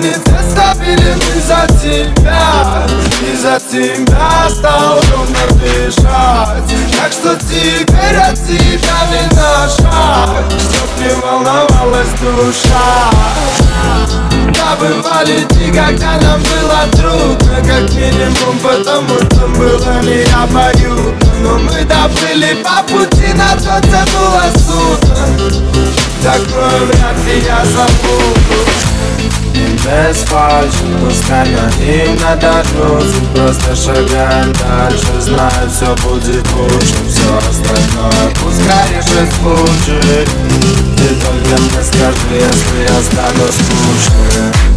не заставили мы за тебя И за тебя стал ровно дышать Так что теперь от тебя не на шаг Чтоб не волновалась душа Да бывали дни, когда нам было трудно Как минимум потому, что было не обоюдно Но мы доплыли по пути, на то тянуло судно Такое вряд ли я забуду без фальши Пускай над ним надорвутся Просто шагаем дальше Знаю, все будет лучше Все остальное пускай решит случай Ты только мне скажи, если я стану скучным Все мои сюжеты